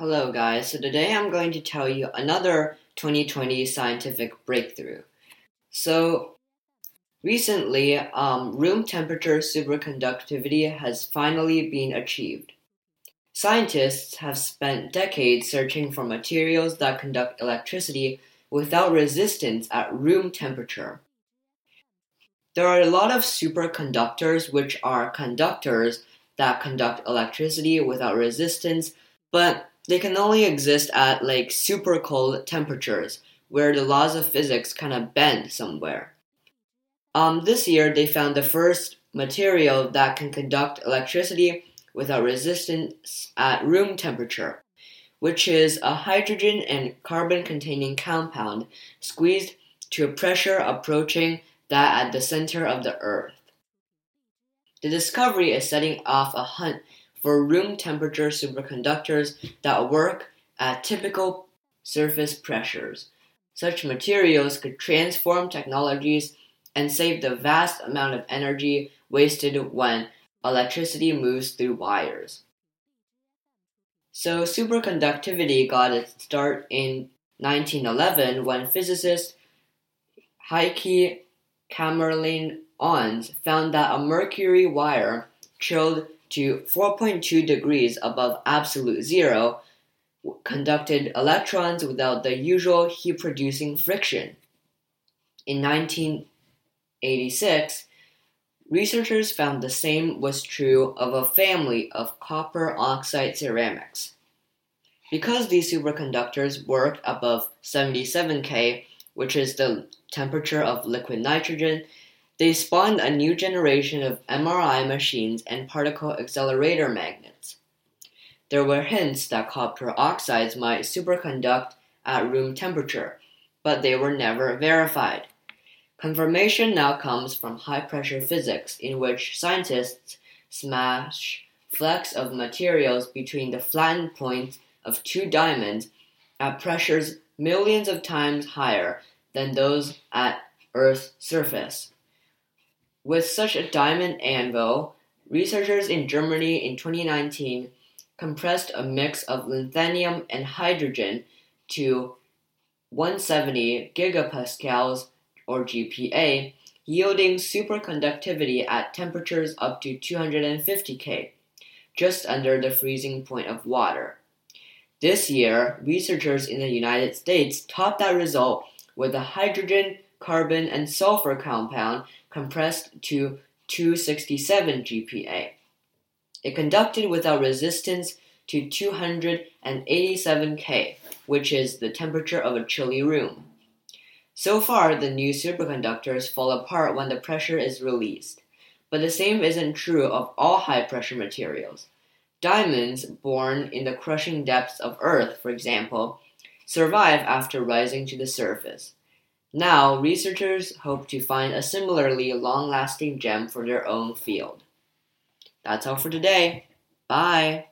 Hello, guys. So today I'm going to tell you another 2020 scientific breakthrough. So recently, um, room temperature superconductivity has finally been achieved. Scientists have spent decades searching for materials that conduct electricity without resistance at room temperature. There are a lot of superconductors, which are conductors that conduct electricity without resistance, but they can only exist at like super cold temperatures where the laws of physics kind of bend somewhere. Um, this year, they found the first material that can conduct electricity without resistance at room temperature, which is a hydrogen and carbon containing compound squeezed to a pressure approaching that at the center of the Earth. The discovery is setting off a hunt for room temperature superconductors that work at typical surface pressures. Such materials could transform technologies and save the vast amount of energy wasted when electricity moves through wires. So, superconductivity got its start in 1911 when physicist Heike Kamerlingh Onnes found that a mercury wire chilled to 4.2 degrees above absolute zero conducted electrons without the usual heat producing friction. In 1986, researchers found the same was true of a family of copper oxide ceramics. Because these superconductors worked above 77 K, which is the temperature of liquid nitrogen, they spawned a new generation of MRI machines and particle accelerator magnets. There were hints that copper oxides might superconduct at room temperature, but they were never verified. Confirmation now comes from high pressure physics, in which scientists smash flecks of materials between the flattened points of two diamonds at pressures millions of times higher than those at Earth's surface. With such a diamond anvil, researchers in Germany in 2019 compressed a mix of lanthanum and hydrogen to 170 gigapascals or GPa, yielding superconductivity at temperatures up to 250 K, just under the freezing point of water. This year, researchers in the United States topped that result with a hydrogen carbon, and sulfur compound compressed to 267 GPa. It conducted without resistance to 287 K, which is the temperature of a chilly room. So far, the new superconductors fall apart when the pressure is released, but the same isn't true of all high pressure materials. Diamonds, born in the crushing depths of Earth, for example, survive after rising to the surface. Now, researchers hope to find a similarly long lasting gem for their own field. That's all for today. Bye!